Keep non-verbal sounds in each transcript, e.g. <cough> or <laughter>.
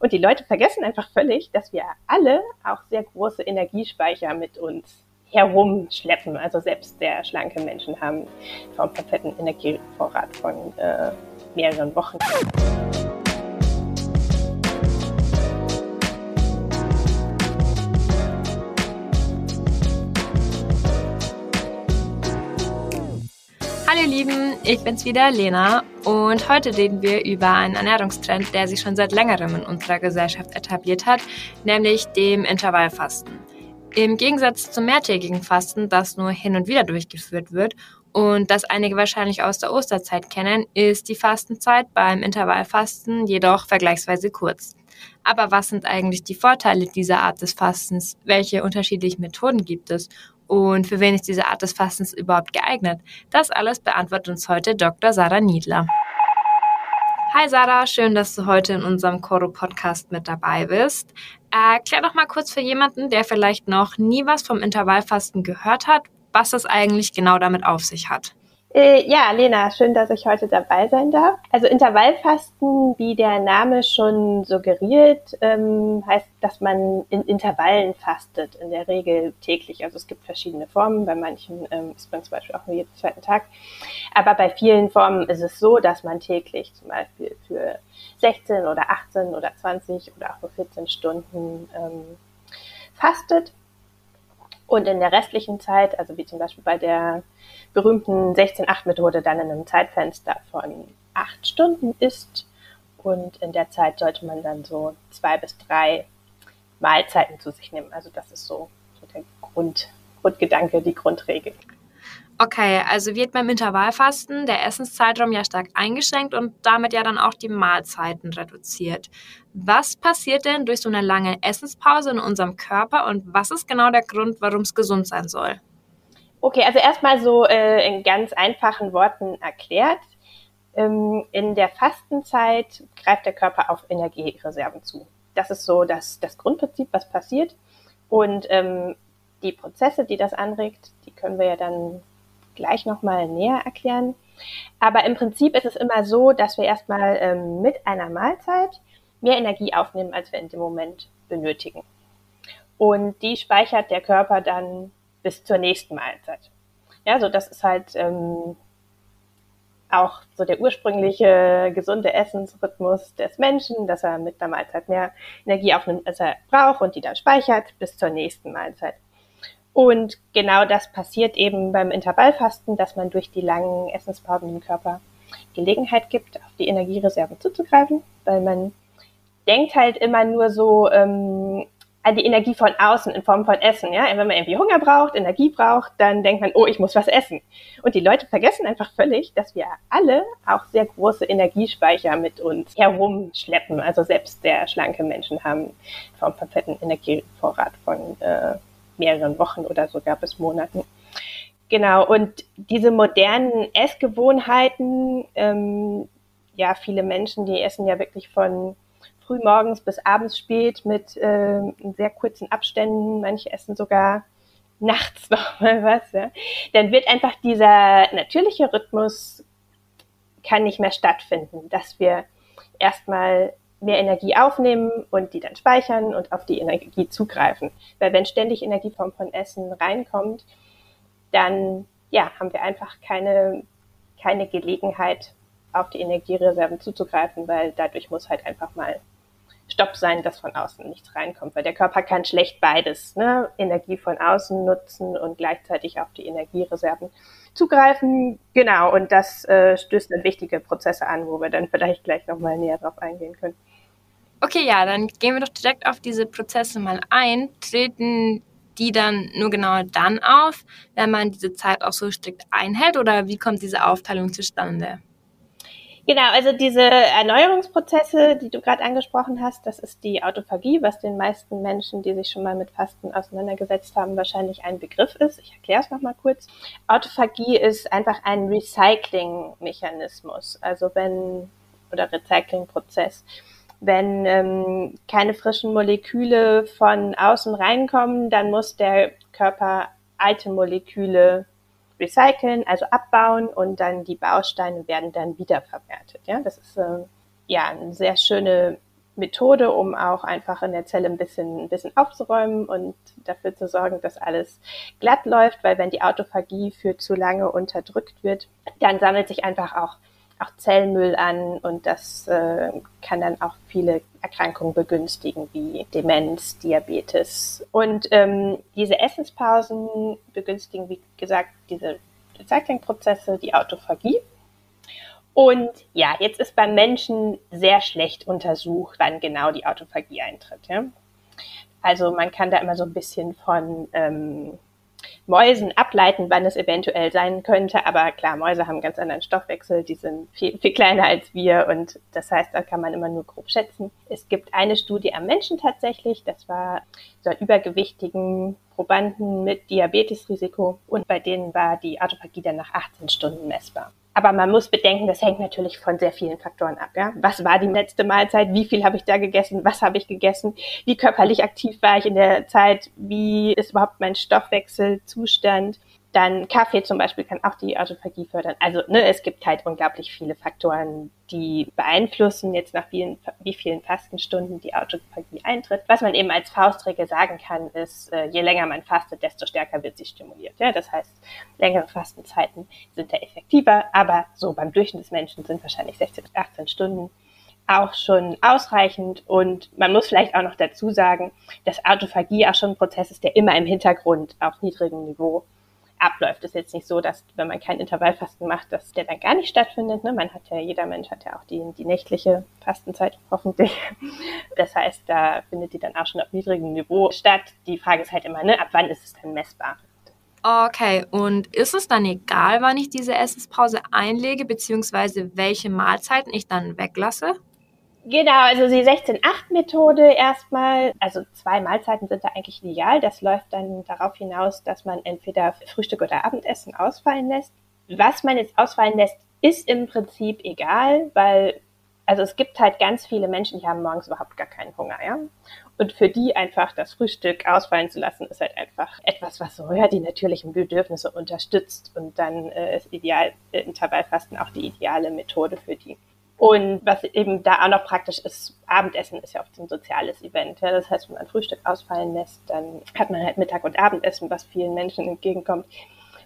Und die Leute vergessen einfach völlig, dass wir alle auch sehr große Energiespeicher mit uns herumschleppen. Also selbst sehr schlanke Menschen haben vom perfekten Energievorrat von äh, mehreren Wochen. Hallo ihr Lieben, ich bin's wieder, Lena, und heute reden wir über einen Ernährungstrend, der sich schon seit längerem in unserer Gesellschaft etabliert hat, nämlich dem Intervallfasten. Im Gegensatz zum mehrtägigen Fasten, das nur hin und wieder durchgeführt wird und das einige wahrscheinlich aus der Osterzeit kennen, ist die Fastenzeit beim Intervallfasten jedoch vergleichsweise kurz. Aber was sind eigentlich die Vorteile dieser Art des Fastens? Welche unterschiedlichen Methoden gibt es? Und für wen ist diese Art des Fastens überhaupt geeignet? Das alles beantwortet uns heute Dr. Sarah Niedler. Hi Sarah, schön, dass du heute in unserem Coro Podcast mit dabei bist. Erklär doch mal kurz für jemanden, der vielleicht noch nie was vom Intervallfasten gehört hat, was das eigentlich genau damit auf sich hat. Äh, ja, Lena, schön, dass ich heute dabei sein darf. Also Intervallfasten, wie der Name schon suggeriert, ähm, heißt, dass man in Intervallen fastet, in der Regel täglich. Also es gibt verschiedene Formen, bei manchen ähm, ist man zum Beispiel auch nur jeden zweiten Tag. Aber bei vielen Formen ist es so, dass man täglich zum Beispiel für 16 oder 18 oder 20 oder auch nur 14 Stunden ähm, fastet. Und in der restlichen Zeit, also wie zum Beispiel bei der berühmten 16-8-Methode dann in einem Zeitfenster von acht Stunden ist. Und in der Zeit sollte man dann so zwei bis drei Mahlzeiten zu sich nehmen. Also das ist so, so der Grund, Grundgedanke, die Grundregel. Okay, also wird beim Intervallfasten der Essenszeitraum ja stark eingeschränkt und damit ja dann auch die Mahlzeiten reduziert. Was passiert denn durch so eine lange Essenspause in unserem Körper und was ist genau der Grund, warum es gesund sein soll? Okay, also erstmal so äh, in ganz einfachen Worten erklärt. Ähm, in der Fastenzeit greift der Körper auf Energiereserven zu. Das ist so das, das Grundprinzip, was passiert. Und ähm, die Prozesse, die das anregt, die können wir ja dann gleich nochmal näher erklären. Aber im Prinzip ist es immer so, dass wir erstmal ähm, mit einer Mahlzeit mehr Energie aufnehmen, als wir in dem Moment benötigen. Und die speichert der Körper dann bis zur nächsten Mahlzeit. Ja, so das ist halt ähm, auch so der ursprüngliche gesunde Essensrhythmus des Menschen, dass er mit der Mahlzeit mehr Energie aufnimmt, als er braucht und die dann speichert bis zur nächsten Mahlzeit. Und genau das passiert eben beim Intervallfasten, dass man durch die langen Essenspausen dem Körper Gelegenheit gibt, auf die Energiereserven zuzugreifen, weil man denkt halt immer nur so, ähm, an die Energie von außen in Form von Essen. Ja? Wenn man irgendwie Hunger braucht, Energie braucht, dann denkt man, oh, ich muss was essen. Und die Leute vergessen einfach völlig, dass wir alle auch sehr große Energiespeicher mit uns herumschleppen. Also selbst sehr schlanke Menschen haben vom perfekten Energievorrat von äh, mehreren Wochen oder sogar bis Monaten. Genau, und diese modernen Essgewohnheiten, ähm, ja, viele Menschen, die essen ja wirklich von frühmorgens bis abends spät mit äh, sehr kurzen Abständen. Manche essen sogar nachts <laughs> noch mal was. Ja. Dann wird einfach dieser natürliche Rhythmus kann nicht mehr stattfinden, dass wir erstmal mehr Energie aufnehmen und die dann speichern und auf die Energie zugreifen. Weil wenn ständig Energieform von Essen reinkommt, dann ja, haben wir einfach keine, keine Gelegenheit, auf die Energiereserven zuzugreifen, weil dadurch muss halt einfach mal Stopp sein, dass von außen nichts reinkommt, weil der Körper kann schlecht beides, ne? Energie von außen nutzen und gleichzeitig auf die Energiereserven zugreifen. Genau, und das äh, stößt dann wichtige Prozesse an, wo wir dann <laughs> vielleicht gleich nochmal näher drauf eingehen können. Okay, ja, dann gehen wir doch direkt auf diese Prozesse mal ein. Treten die dann nur genau dann auf, wenn man diese Zeit auch so strikt einhält oder wie kommt diese Aufteilung zustande? Genau, also diese Erneuerungsprozesse, die du gerade angesprochen hast, das ist die Autophagie, was den meisten Menschen, die sich schon mal mit Fasten auseinandergesetzt haben, wahrscheinlich ein Begriff ist. Ich erkläre es nochmal kurz. Autophagie ist einfach ein Recycling-Mechanismus, also wenn, oder Recycling-Prozess. Wenn ähm, keine frischen Moleküle von außen reinkommen, dann muss der Körper alte Moleküle recyceln, also abbauen und dann die Bausteine werden dann wiederverwertet. Ja, das ist äh, ja eine sehr schöne Methode, um auch einfach in der Zelle ein bisschen, ein bisschen aufzuräumen und dafür zu sorgen, dass alles glatt läuft, weil wenn die Autophagie für zu lange unterdrückt wird, dann sammelt sich einfach auch, auch Zellmüll an und das äh, kann dann auch viele Erkrankungen begünstigen, wie Demenz, Diabetes. Und ähm, diese Essenspausen begünstigen, wie gesagt, diese Recyclingprozesse, die Autophagie. Und ja, jetzt ist beim Menschen sehr schlecht untersucht, wann genau die Autophagie eintritt. Ja? Also man kann da immer so ein bisschen von ähm, Mäusen ableiten, wann es eventuell sein könnte. Aber klar, Mäuse haben einen ganz anderen Stoffwechsel, die sind viel, viel kleiner als wir und das heißt, da kann man immer nur grob schätzen. Es gibt eine Studie am Menschen tatsächlich, das war so ein übergewichtigen Probanden mit Diabetesrisiko und bei denen war die Autophagie dann nach 18 Stunden messbar. Aber man muss bedenken, das hängt natürlich von sehr vielen Faktoren ab. Ja? Was war die letzte Mahlzeit? Wie viel habe ich da gegessen? Was habe ich gegessen? Wie körperlich aktiv war ich in der Zeit? Wie ist überhaupt mein Stoffwechselzustand? Dann Kaffee zum Beispiel kann auch die Autophagie fördern. Also ne, es gibt halt unglaublich viele Faktoren, die beeinflussen jetzt nach wie, wie vielen Fastenstunden die Autophagie eintritt. Was man eben als Faustregel sagen kann, ist, äh, je länger man fastet, desto stärker wird sie stimuliert. Ja? Das heißt, längere Fastenzeiten sind da effektiver, aber so beim Durchschnitt des Menschen sind wahrscheinlich 16 bis 18 Stunden auch schon ausreichend. Und man muss vielleicht auch noch dazu sagen, dass Autophagie auch schon ein Prozess ist, der immer im Hintergrund auf niedrigem Niveau abläuft. Es ist jetzt nicht so, dass wenn man kein Intervallfasten macht, dass der dann gar nicht stattfindet. Ne? Man hat ja, jeder Mensch hat ja auch die, die nächtliche Fastenzeit hoffentlich. <laughs> Das heißt, da findet die dann auch schon auf niedrigem Niveau statt. Die Frage ist halt immer, ne, ab wann ist es dann messbar? Okay, und ist es dann egal, wann ich diese Essenspause einlege, beziehungsweise welche Mahlzeiten ich dann weglasse? Genau, also die 16-8-Methode erstmal, also zwei Mahlzeiten sind da eigentlich ideal. Das läuft dann darauf hinaus, dass man entweder Frühstück oder Abendessen ausfallen lässt. Was man jetzt ausfallen lässt, ist im Prinzip egal, weil also es gibt halt ganz viele Menschen, die haben morgens überhaupt gar keinen Hunger, ja. Und für die einfach das Frühstück ausfallen zu lassen, ist halt einfach etwas, was so ja, die natürlichen Bedürfnisse unterstützt. Und dann äh, ist ideal äh, Intervallfasten auch die ideale Methode für die. Und was eben da auch noch praktisch ist, Abendessen ist ja oft ein soziales Event. Ja? Das heißt, wenn man Frühstück ausfallen lässt, dann hat man halt Mittag und Abendessen, was vielen Menschen entgegenkommt.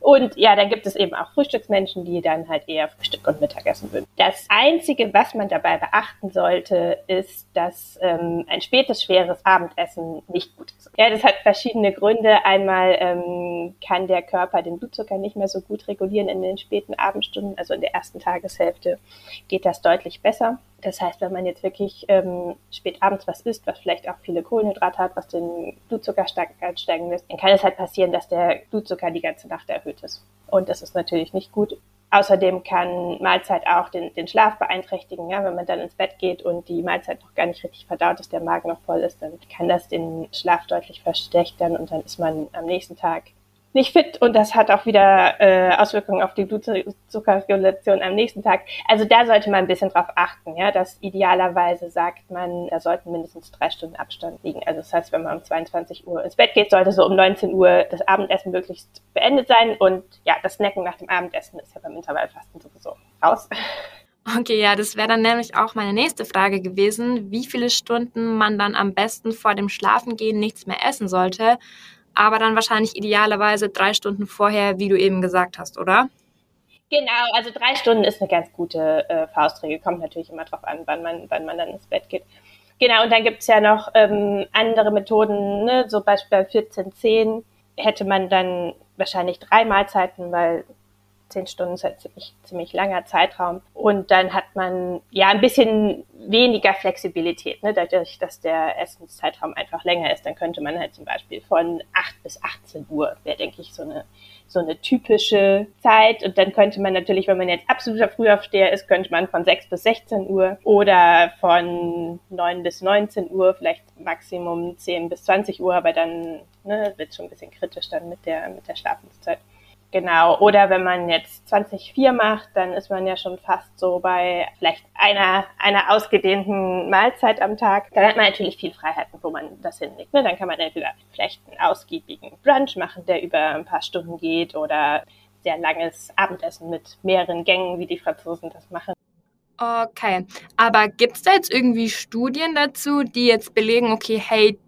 Und ja, dann gibt es eben auch Frühstücksmenschen, die dann halt eher Frühstück und Mittagessen würden. Das Einzige, was man dabei beachten sollte, ist, dass ähm, ein spätes, schweres Abendessen nicht gut ist. Ja, das hat verschiedene Gründe. Einmal ähm, kann der Körper den Blutzucker nicht mehr so gut regulieren in den späten Abendstunden, also in der ersten Tageshälfte geht das deutlich besser. Das heißt, wenn man jetzt wirklich ähm, spät abends was isst, was vielleicht auch viele Kohlenhydrate hat, was den Blutzucker stark ansteigen lässt, dann kann es halt passieren, dass der Blutzucker die ganze Nacht erhöht ist. Und das ist natürlich nicht gut. Außerdem kann Mahlzeit auch den, den Schlaf beeinträchtigen. Ja? Wenn man dann ins Bett geht und die Mahlzeit noch gar nicht richtig verdaut ist, der Magen noch voll ist, dann kann das den Schlaf deutlich verschlechtern und dann ist man am nächsten Tag nicht fit und das hat auch wieder äh, Auswirkungen auf die Blutzuckerregulation am nächsten Tag. Also da sollte man ein bisschen drauf achten, ja, dass idealerweise sagt man, da sollten mindestens drei Stunden Abstand liegen. Also das heißt, wenn man um 22 Uhr ins Bett geht, sollte so um 19 Uhr das Abendessen möglichst beendet sein und ja, das Snacken nach dem Abendessen ist ja beim Intervallfasten sowieso raus. Okay, ja, das wäre dann nämlich auch meine nächste Frage gewesen, wie viele Stunden man dann am besten vor dem Schlafengehen nichts mehr essen sollte aber dann wahrscheinlich idealerweise drei Stunden vorher, wie du eben gesagt hast, oder? Genau, also drei Stunden ist eine ganz gute äh, Faustregel. Kommt natürlich immer drauf an, wann man, wann man dann ins Bett geht. Genau, und dann gibt's ja noch ähm, andere Methoden, ne? so beispielsweise 14.10 hätte man dann wahrscheinlich drei Mahlzeiten, weil zehn Stunden ist halt ziemlich, ziemlich langer Zeitraum. Und dann hat man ja ein bisschen weniger Flexibilität, ne? dadurch, dass der Essenszeitraum einfach länger ist. Dann könnte man halt zum Beispiel von 8 bis 18 Uhr, wäre, denke ich, so eine, so eine typische Zeit. Und dann könnte man natürlich, wenn man jetzt absoluter Frühaufsteher ist, könnte man von 6 bis 16 Uhr oder von 9 bis 19 Uhr, vielleicht Maximum 10 bis 20 Uhr, aber dann ne, wird schon ein bisschen kritisch dann mit der, mit der Schlafenszeit. Genau. Oder wenn man jetzt 20,4 macht, dann ist man ja schon fast so bei vielleicht einer, einer ausgedehnten Mahlzeit am Tag. Dann hat man natürlich viel Freiheiten, wo man das hinlegt. Ne? Dann kann man entweder vielleicht einen ausgiebigen Brunch machen, der über ein paar Stunden geht oder sehr langes Abendessen mit mehreren Gängen, wie die Franzosen das machen. Okay, aber gibt es da jetzt irgendwie Studien dazu, die jetzt belegen, okay, hey,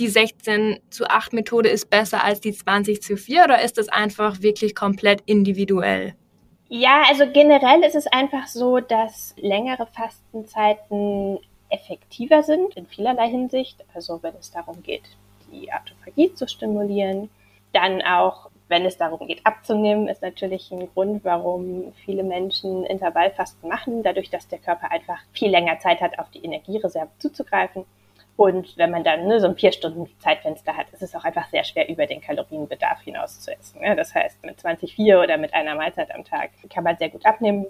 die 16 zu 8 Methode ist besser als die 20 zu 4 oder ist das einfach wirklich komplett individuell? Ja, also generell ist es einfach so, dass längere Fastenzeiten effektiver sind in vielerlei Hinsicht. Also wenn es darum geht, die Autophagie zu stimulieren, dann auch wenn es darum geht, abzunehmen, ist natürlich ein Grund, warum viele Menschen Intervallfasten machen, dadurch, dass der Körper einfach viel länger Zeit hat, auf die Energiereserve zuzugreifen. Und wenn man dann ne, so ein vier Stunden Zeitfenster hat, ist es auch einfach sehr schwer, über den Kalorienbedarf hinaus zu essen. Ja, das heißt, mit 20,4 oder mit einer Mahlzeit am Tag kann man sehr gut abnehmen.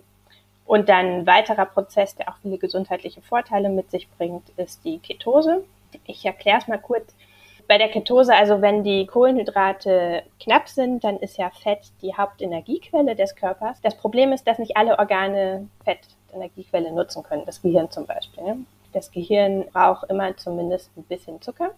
Und dann ein weiterer Prozess, der auch viele gesundheitliche Vorteile mit sich bringt, ist die Ketose. Ich erkläre es mal kurz bei der Ketose, also wenn die Kohlenhydrate knapp sind, dann ist ja Fett die Hauptenergiequelle des Körpers. Das Problem ist, dass nicht alle Organe Fettenergiequelle nutzen können, das Gehirn zum Beispiel. Das Gehirn braucht immer zumindest ein bisschen Zucker.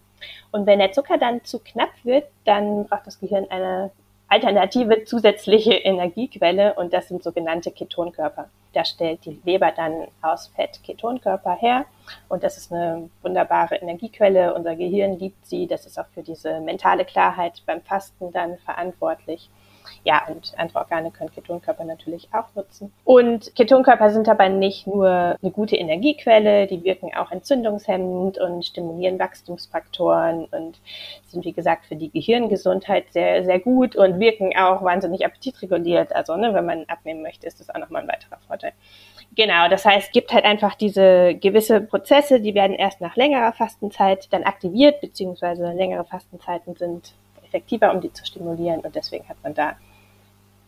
Und wenn der Zucker dann zu knapp wird, dann braucht das Gehirn eine alternative zusätzliche Energiequelle und das sind sogenannte Ketonkörper. Da stellt die Leber dann aus Fett Ketonkörper her und das ist eine wunderbare Energiequelle. Unser Gehirn liebt sie. Das ist auch für diese mentale Klarheit beim Fasten dann verantwortlich. Ja, und andere Organe können Ketonkörper natürlich auch nutzen. Und Ketonkörper sind aber nicht nur eine gute Energiequelle, die wirken auch entzündungshemmend und stimulieren Wachstumsfaktoren und sind, wie gesagt, für die Gehirngesundheit sehr, sehr gut und wirken auch wahnsinnig appetitreguliert. Also, ne, wenn man abnehmen möchte, ist das auch nochmal ein weiterer Vorteil. Genau, das heißt, gibt halt einfach diese gewisse Prozesse, die werden erst nach längerer Fastenzeit dann aktiviert, beziehungsweise längere Fastenzeiten sind effektiver, um die zu stimulieren. Und deswegen hat man da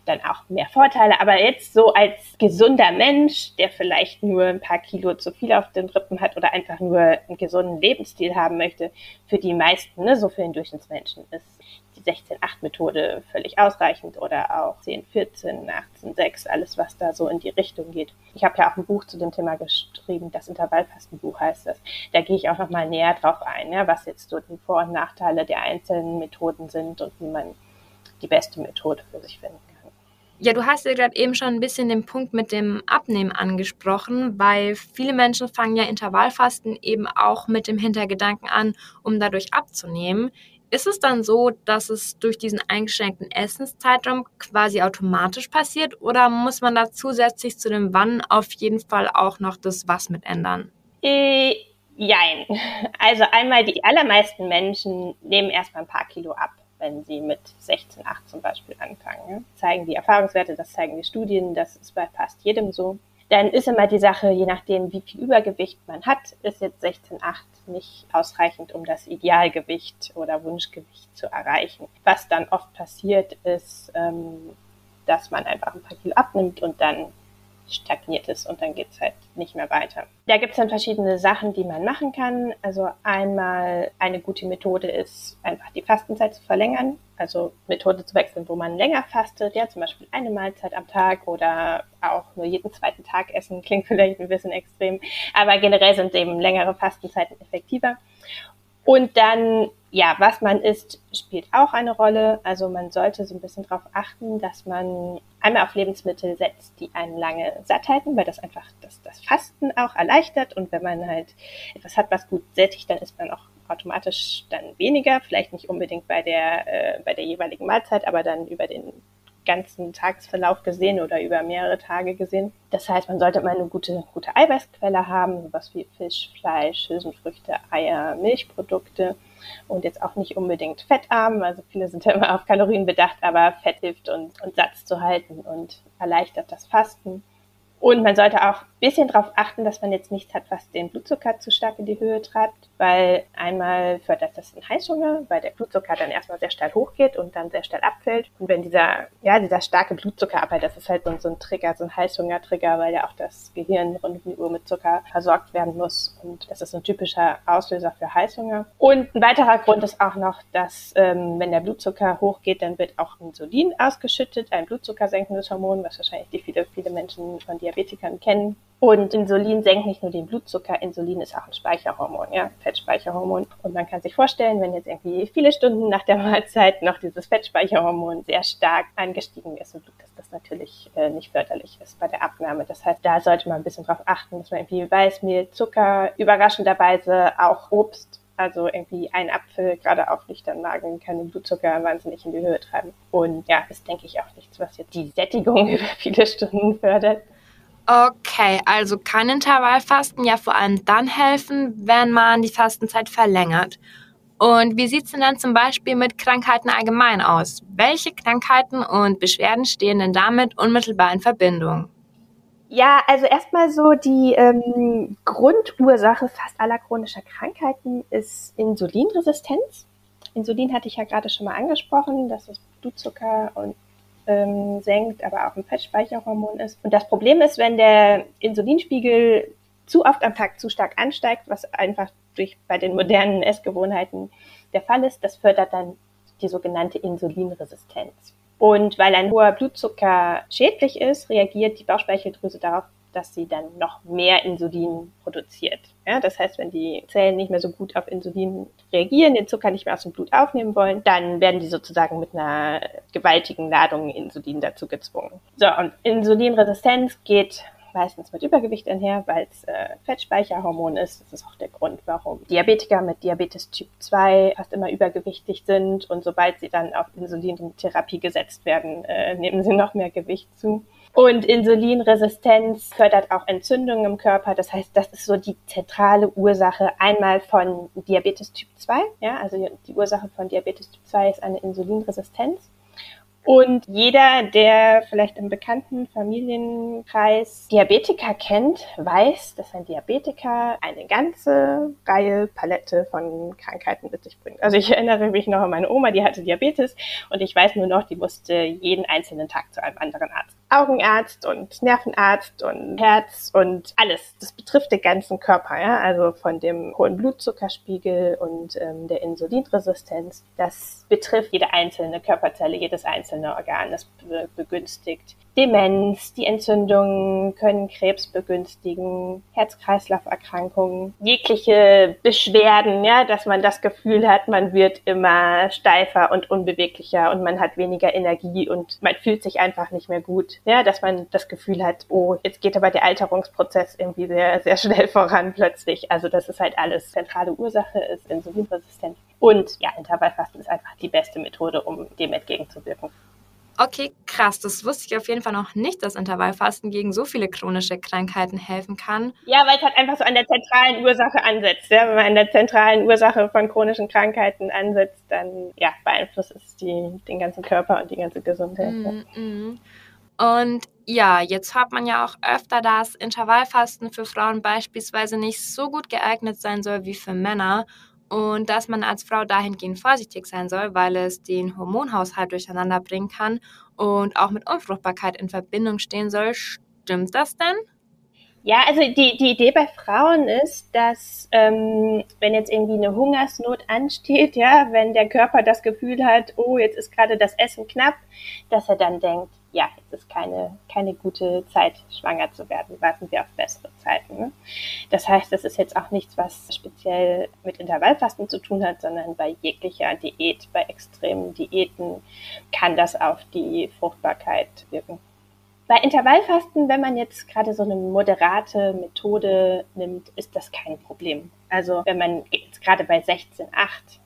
dann auch mehr Vorteile. Aber jetzt so als gesunder Mensch, der vielleicht nur ein paar Kilo zu viel auf den Rippen hat oder einfach nur einen gesunden Lebensstil haben möchte, für die meisten, ne, so für den Durchschnittsmenschen, ist 16-8-Methode völlig ausreichend oder auch 10-14, 18-6, alles was da so in die Richtung geht. Ich habe ja auch ein Buch zu dem Thema geschrieben, das Intervallfastenbuch heißt das. Da gehe ich auch nochmal näher drauf ein, ja, was jetzt so die Vor- und Nachteile der einzelnen Methoden sind und wie man die beste Methode für sich finden kann. Ja, du hast ja gerade eben schon ein bisschen den Punkt mit dem Abnehmen angesprochen, weil viele Menschen fangen ja Intervallfasten eben auch mit dem Hintergedanken an, um dadurch abzunehmen. Ist es dann so, dass es durch diesen eingeschränkten Essenszeitraum quasi automatisch passiert oder muss man da zusätzlich zu dem Wann auf jeden Fall auch noch das Was mit ändern? Äh, jein. Also einmal die allermeisten Menschen nehmen erstmal ein paar Kilo ab wenn sie mit 16, 8 zum Beispiel anfangen. Zeigen die Erfahrungswerte, das zeigen die Studien, das ist bei fast jedem so. Dann ist immer die Sache, je nachdem, wie viel Übergewicht man hat, ist jetzt 16,8 nicht ausreichend, um das Idealgewicht oder Wunschgewicht zu erreichen. Was dann oft passiert, ist, ähm, dass man einfach ein paar Kilo abnimmt und dann stagniert es und dann geht's halt nicht mehr weiter. Da gibt's dann verschiedene Sachen, die man machen kann. Also einmal eine gute Methode ist, einfach die Fastenzeit zu verlängern. Also Methode zu wechseln, wo man länger fastet, ja, zum Beispiel eine Mahlzeit am Tag oder auch nur jeden zweiten Tag essen, <laughs> klingt vielleicht ein bisschen extrem, aber generell sind eben längere Fastenzeiten effektiver. Und dann, ja, was man isst, spielt auch eine Rolle. Also man sollte so ein bisschen darauf achten, dass man einmal auf Lebensmittel setzt, die einen lange satt halten, weil das einfach das, das Fasten auch erleichtert. Und wenn man halt etwas hat, was gut sättigt, dann isst man auch automatisch dann weniger. Vielleicht nicht unbedingt bei der, äh, bei der jeweiligen Mahlzeit, aber dann über den ganzen Tagesverlauf gesehen oder über mehrere Tage gesehen. Das heißt, man sollte mal eine gute, gute Eiweißquelle haben, sowas wie Fisch, Fleisch, Hülsenfrüchte, Eier, Milchprodukte und jetzt auch nicht unbedingt fettarm. Also viele sind ja immer auf Kalorien bedacht, aber Fett hilft und, und Satz zu halten und erleichtert das Fasten. Und man sollte auch ein bisschen darauf achten, dass man jetzt nichts hat, was den Blutzucker zu stark in die Höhe treibt, weil einmal fördert das den Heißhunger, weil der Blutzucker dann erstmal sehr schnell hochgeht und dann sehr schnell abfällt. Und wenn dieser, ja, dieser starke Blutzuckerabfall, das ist halt so, so ein Trigger, so ein Heißhunger-Trigger, weil ja auch das Gehirn rund um die Uhr mit Zucker versorgt werden muss. Und das ist ein typischer Auslöser für Heißhunger. Und ein weiterer Grund ist auch noch, dass ähm, wenn der Blutzucker hochgeht, dann wird auch Insulin ausgeschüttet, ein blutzuckersenkendes Hormon, was wahrscheinlich die viele, viele Menschen von dir Diabetikern kennen. Und Insulin senkt nicht nur den Blutzucker, Insulin ist auch ein Speicherhormon, ja, Fettspeicherhormon. Und man kann sich vorstellen, wenn jetzt irgendwie viele Stunden nach der <laughs> Mahlzeit noch dieses Fettspeicherhormon sehr stark angestiegen ist, dass das natürlich äh, nicht förderlich ist bei der Abnahme. Das heißt, da sollte man ein bisschen drauf achten, dass man irgendwie Weißmehl, Zucker, überraschenderweise auch Obst also irgendwie ein Apfel, gerade auf nüchtern Magen, kann den Blutzucker wahnsinnig in die Höhe treiben. Und ja, ist, denke ich, auch nichts, was jetzt die Sättigung <laughs> über viele Stunden fördert. Okay, also kann Intervallfasten ja vor allem dann helfen, wenn man die Fastenzeit verlängert. Und wie sieht es denn dann zum Beispiel mit Krankheiten allgemein aus? Welche Krankheiten und Beschwerden stehen denn damit unmittelbar in Verbindung? Ja, also erstmal so die ähm, Grundursache fast aller chronischer Krankheiten ist Insulinresistenz. Insulin hatte ich ja gerade schon mal angesprochen, dass es Blutzucker und ähm, senkt, aber auch ein Fettspeicherhormon ist. Und das Problem ist, wenn der Insulinspiegel zu oft am Tag zu stark ansteigt, was einfach durch bei den modernen Essgewohnheiten der Fall ist, das fördert dann die sogenannte Insulinresistenz. Und weil ein hoher Blutzucker schädlich ist, reagiert die Bauchspeicheldrüse darauf, dass sie dann noch mehr Insulin produziert. Ja, das heißt, wenn die Zellen nicht mehr so gut auf Insulin reagieren, den Zucker nicht mehr aus dem Blut aufnehmen wollen, dann werden die sozusagen mit einer gewaltigen Ladung Insulin dazu gezwungen. So, und Insulinresistenz geht meistens mit Übergewicht einher, weil es äh, Fettspeicherhormon ist. Das ist auch der Grund, warum Diabetiker mit Diabetes Typ 2 fast immer übergewichtig sind und sobald sie dann auf Insulintherapie gesetzt werden, äh, nehmen sie noch mehr Gewicht zu. Und Insulinresistenz fördert auch Entzündungen im Körper. Das heißt, das ist so die zentrale Ursache einmal von Diabetes Typ 2. Ja, also die Ursache von Diabetes Typ 2 ist eine Insulinresistenz. Und jeder, der vielleicht im bekannten Familienkreis Diabetiker kennt, weiß, dass ein Diabetiker eine ganze Reihe Palette von Krankheiten mit sich bringt. Also ich erinnere mich noch an meine Oma, die hatte Diabetes und ich weiß nur noch, die musste jeden einzelnen Tag zu einem anderen Arzt. Augenarzt und Nervenarzt und Herz und alles. Das betrifft den ganzen Körper, ja. Also von dem hohen Blutzuckerspiegel und ähm, der Insulinresistenz. Das betrifft jede einzelne Körperzelle, jedes einzelne Organ. Das begünstigt Demenz, die Entzündungen können Krebs begünstigen, Herz-Kreislauf-Erkrankungen, jegliche Beschwerden, ja, dass man das Gefühl hat, man wird immer steifer und unbeweglicher und man hat weniger Energie und man fühlt sich einfach nicht mehr gut, ja, dass man das Gefühl hat, oh, jetzt geht aber der Alterungsprozess irgendwie sehr, sehr schnell voran plötzlich. Also das ist halt alles zentrale Ursache, ist insulinresistent. Und ja, Intervallfasten ist einfach die beste Methode, um dem entgegenzuwirken. Okay, krass. Das wusste ich auf jeden Fall noch nicht, dass Intervallfasten gegen so viele chronische Krankheiten helfen kann. Ja, weil es halt einfach so an der zentralen Ursache ansetzt. Ja? Wenn man an der zentralen Ursache von chronischen Krankheiten ansetzt, dann ja, beeinflusst es die, den ganzen Körper und die ganze Gesundheit. Mm -hmm. Und ja, jetzt hört man ja auch öfter, dass Intervallfasten für Frauen beispielsweise nicht so gut geeignet sein soll wie für Männer und dass man als Frau dahingehend vorsichtig sein soll, weil es den Hormonhaushalt durcheinander bringen kann und auch mit Unfruchtbarkeit in Verbindung stehen soll. Stimmt das denn? Ja, also die, die Idee bei Frauen ist, dass ähm, wenn jetzt irgendwie eine Hungersnot ansteht, ja, wenn der Körper das Gefühl hat, oh, jetzt ist gerade das Essen knapp, dass er dann denkt, ja, jetzt ist keine, keine gute Zeit, schwanger zu werden. Warten wir auf bessere Zeiten. Ne? Das heißt, das ist jetzt auch nichts, was speziell mit Intervallfasten zu tun hat, sondern bei jeglicher Diät, bei extremen Diäten kann das auf die Fruchtbarkeit wirken. Bei Intervallfasten, wenn man jetzt gerade so eine moderate Methode nimmt, ist das kein Problem. Also wenn man jetzt gerade bei 16,8,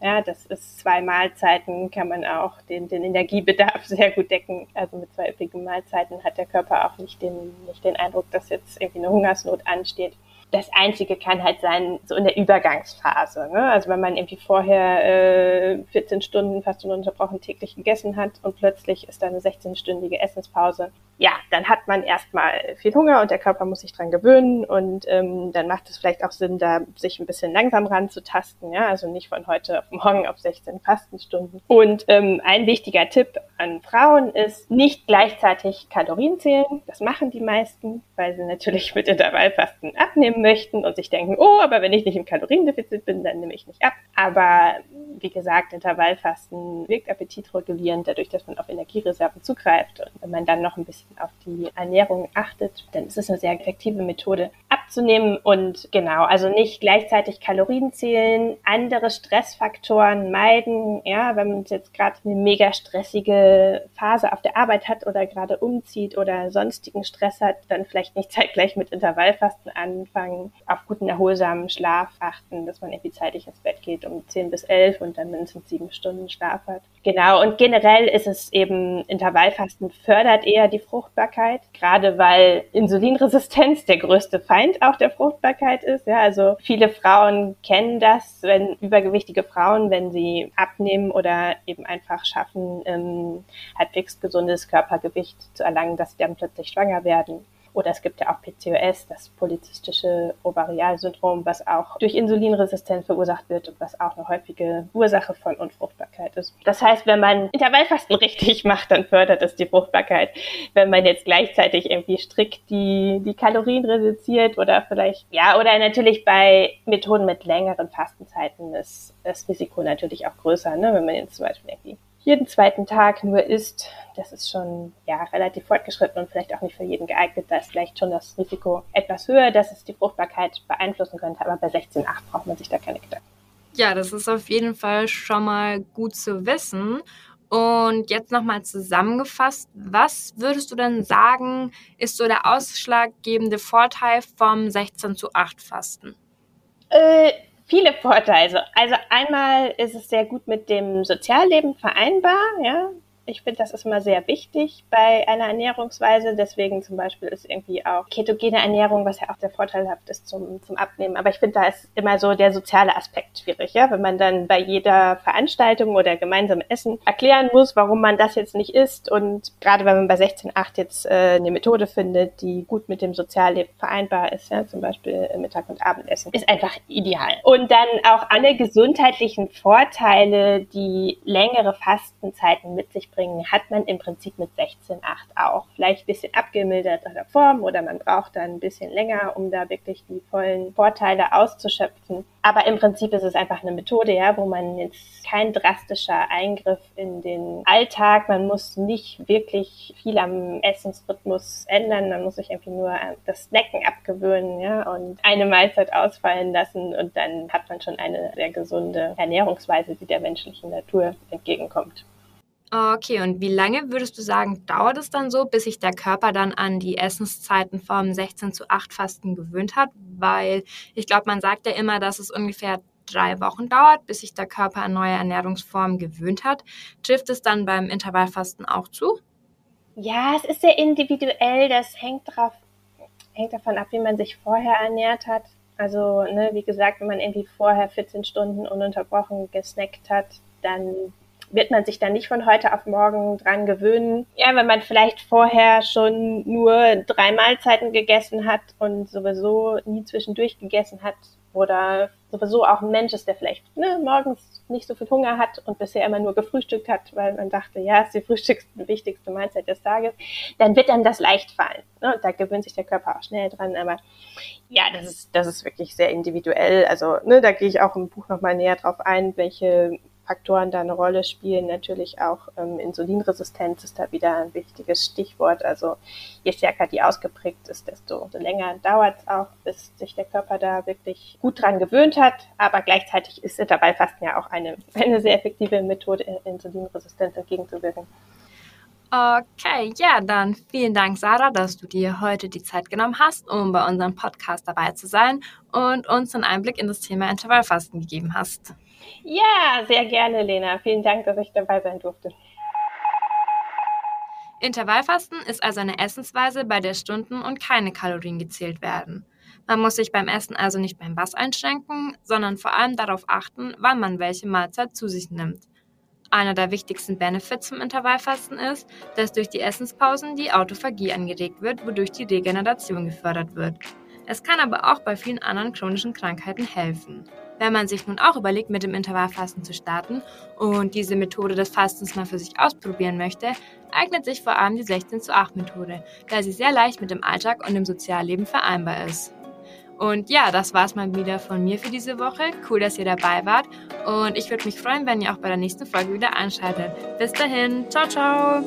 ja, das ist zwei Mahlzeiten, kann man auch den, den Energiebedarf <laughs> sehr gut decken. Also mit zwei üppigen Mahlzeiten hat der Körper auch nicht den, nicht den Eindruck, dass jetzt irgendwie eine Hungersnot ansteht. Das Einzige kann halt sein, so in der Übergangsphase. Ne? Also wenn man irgendwie vorher äh, 14 Stunden fast ununterbrochen täglich gegessen hat und plötzlich ist da eine 16-stündige Essenspause, ja, dann hat man erstmal viel Hunger und der Körper muss sich dran gewöhnen und ähm, dann macht es vielleicht auch Sinn, da sich ein bisschen langsam ranzutasten, ja, also nicht von heute auf morgen auf 16 Fastenstunden. Und ähm, ein wichtiger Tipp an Frauen ist, nicht gleichzeitig Kalorien zählen. Das machen die meisten, weil sie natürlich mit Intervallfasten abnehmen möchten und sich denken, oh, aber wenn ich nicht im Kaloriendefizit bin, dann nehme ich nicht ab. Aber wie gesagt, Intervallfasten wirkt appetitregulierend, dadurch, dass man auf Energiereserven zugreift. Und wenn man dann noch ein bisschen auf die Ernährung achtet, dann ist es eine sehr effektive Methode abzunehmen. Und genau, also nicht gleichzeitig Kalorien zählen, andere Stressfaktoren meiden. Ja, wenn man jetzt gerade eine mega stressige Phase auf der Arbeit hat oder gerade umzieht oder sonstigen Stress hat, dann vielleicht nicht <laughs> zeitgleich mit Intervallfasten anfangen, auf guten, erholsamen Schlaf achten, dass man irgendwie zeitig ins Bett geht um 10 bis 11 und dann mindestens sieben Stunden Schlaf hat. Genau, und generell ist es eben, Intervallfasten fördert eher die Fruchtbarkeit, gerade weil Insulinresistenz der größte Feind auch der Fruchtbarkeit ist. Ja, also viele Frauen kennen das, wenn übergewichtige Frauen, wenn sie abnehmen oder eben einfach schaffen, ähm, halbwegs gesundes Körpergewicht zu erlangen, dass sie dann plötzlich schwanger werden. Oder es gibt ja auch PCOS, das polyzystische Ovarialsyndrom, was auch durch Insulinresistenz verursacht wird und was auch eine häufige Ursache von Unfruchtbarkeit ist. Das heißt, wenn man Intervallfasten richtig <laughs> macht, dann fördert es die Fruchtbarkeit. Wenn man jetzt gleichzeitig irgendwie strikt die, die Kalorien reduziert oder vielleicht, ja, oder natürlich bei Methoden mit längeren Fastenzeiten ist das Risiko natürlich auch größer, ne? wenn man jetzt zum Beispiel irgendwie jeden zweiten Tag nur isst, das ist schon ja relativ fortgeschritten und vielleicht auch nicht für jeden geeignet. Da ist vielleicht schon das Risiko etwas höher, dass es die Fruchtbarkeit beeinflussen könnte. Aber bei 16,8 braucht man sich da keine Gedanken. Ja, das ist auf jeden Fall schon mal gut zu wissen. Und jetzt nochmal zusammengefasst, was würdest du denn sagen, ist so der ausschlaggebende Vorteil vom 16 zu 8 Fasten? Äh, viele Vorteile. Also einmal ist es sehr gut mit dem Sozialleben vereinbar, ja ich finde, das ist immer sehr wichtig bei einer Ernährungsweise. Deswegen zum Beispiel ist irgendwie auch ketogene Ernährung, was ja auch sehr vorteilhaft ist zum, zum Abnehmen. Aber ich finde, da ist immer so der soziale Aspekt schwierig, ja. Wenn man dann bei jeder Veranstaltung oder gemeinsamen Essen erklären muss, warum man das jetzt nicht isst. Und gerade wenn man bei 16.8 jetzt äh, eine Methode findet, die gut mit dem Sozialleben vereinbar ist, ja, zum Beispiel Mittag- und Abendessen, ist einfach ideal. Und dann auch alle gesundheitlichen Vorteile, die längere Fastenzeiten mit sich bringen bringen, hat man im Prinzip mit 16.8 auch. Vielleicht ein bisschen abgemilderter Form oder man braucht dann ein bisschen länger, um da wirklich die vollen Vorteile auszuschöpfen. Aber im Prinzip ist es einfach eine Methode, ja, wo man jetzt kein drastischer Eingriff in den Alltag, man muss nicht wirklich viel am Essensrhythmus ändern, man muss sich irgendwie nur das Snacken abgewöhnen, ja, und eine Mahlzeit ausfallen lassen und dann hat man schon eine sehr gesunde Ernährungsweise, die der menschlichen Natur entgegenkommt. Okay, und wie lange würdest du sagen, dauert es dann so, bis sich der Körper dann an die Essenszeiten vom 16 zu 8 Fasten gewöhnt hat? Weil ich glaube, man sagt ja immer, dass es ungefähr drei Wochen dauert, bis sich der Körper an neue Ernährungsformen gewöhnt hat. Trifft es dann beim Intervallfasten auch zu? Ja, es ist sehr individuell. Das hängt, drauf, hängt davon ab, wie man sich vorher ernährt hat. Also, ne, wie gesagt, wenn man irgendwie vorher 14 Stunden ununterbrochen gesnackt hat, dann wird man sich dann nicht von heute auf morgen dran gewöhnen. Ja, wenn man vielleicht vorher schon nur drei Mahlzeiten gegessen hat und sowieso nie zwischendurch gegessen hat oder sowieso auch ein Mensch ist, der vielleicht ne, morgens nicht so viel Hunger hat und bisher immer nur gefrühstückt hat, weil man dachte, ja, ist die <laughs> frühstückste, wichtigste Mahlzeit des Tages, dann wird einem das leicht fallen. Ne? Da gewöhnt sich der Körper auch schnell dran. Aber ja, das ist, das ist wirklich sehr individuell. Also ne, da gehe ich auch im Buch nochmal näher drauf ein, welche Faktoren da eine Rolle spielen. Natürlich auch ähm, Insulinresistenz ist da wieder ein wichtiges Stichwort. Also je stärker die ausgeprägt ist, desto länger dauert es auch, bis sich der Körper da wirklich gut dran gewöhnt hat. Aber gleichzeitig ist Intervallfasten ja auch eine, <laughs> eine sehr effektive Methode, Insulinresistenz entgegenzuwirken. Okay, ja, dann vielen Dank, Sarah, dass du dir heute die Zeit genommen hast, um bei unserem Podcast dabei zu sein und uns einen Einblick in das Thema Intervallfasten gegeben hast. Ja, sehr gerne, Lena. Vielen Dank, dass ich dabei sein durfte. Intervallfasten ist also eine Essensweise, bei der Stunden und keine Kalorien gezählt werden. Man muss sich beim Essen also nicht beim Bass einschränken, sondern vor allem darauf achten, wann man welche Mahlzeit zu sich nimmt. Einer der wichtigsten Benefits vom Intervallfasten ist, dass durch die Essenspausen die Autophagie angeregt wird, wodurch die Regeneration gefördert wird. Es kann aber auch bei vielen anderen chronischen Krankheiten helfen. Wenn man sich nun auch überlegt, mit dem Intervallfasten zu starten und diese Methode des Fastens mal für sich ausprobieren möchte, eignet sich vor allem die 16 zu 8 Methode, da sie sehr leicht mit dem Alltag und dem Sozialleben vereinbar ist. Und ja, das war's mal wieder von mir für diese Woche. Cool, dass ihr dabei wart. Und ich würde mich freuen, wenn ihr auch bei der nächsten Folge wieder einschaltet. Bis dahin. Ciao, ciao.